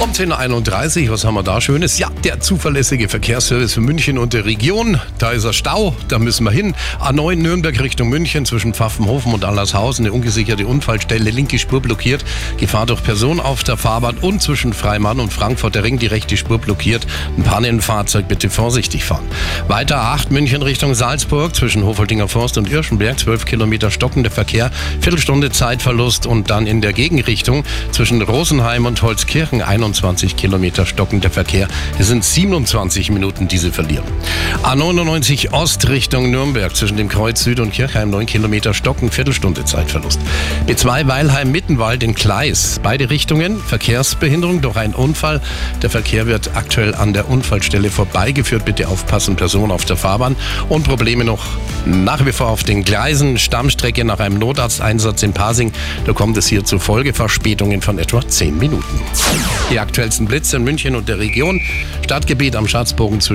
Um 10.31 Uhr, was haben wir da Schönes? Ja, der zuverlässige Verkehrsservice für München und der Region. Da ist er Stau, da müssen wir hin. A9 Nürnberg Richtung München zwischen Pfaffenhofen und Allershausen. Eine ungesicherte Unfallstelle, linke Spur blockiert. Gefahr durch Person auf der Fahrbahn und zwischen Freimann und Frankfurt der Ring die rechte Spur blockiert. Ein Pannenfahrzeug, bitte vorsichtig fahren. Weiter A8 München Richtung Salzburg zwischen Hofoldinger Forst und Irschenberg. 12 Kilometer stockender Verkehr, Viertelstunde Zeitverlust und dann in der Gegenrichtung zwischen Rosenheim und Holzkirchen 21 Kilometer stockender Verkehr. Es sind 27 Minuten, die sie verlieren. A99 Ost Richtung Nürnberg zwischen dem Kreuz Süd und Kirchheim 9 Kilometer stocken, Viertelstunde Zeitverlust. B2 Weilheim Mittenwald in Kleis. Beide Richtungen Verkehrsbehinderung durch einen Unfall. Der Verkehr wird aktuell an der Unfallstelle vorbeigeführt. Bitte aufpassen, Person auf der Fahrbahn. Und Probleme noch nach wie vor auf den Gleisen. Stammstrecke nach einem Notarzteinsatz in Pasing. Da kommt es hier zu Folgeverspätungen von etwa 10 Minuten. Die aktuellsten Blitze in München und der Region. Stadtgebiet am Schatzbogen zwischen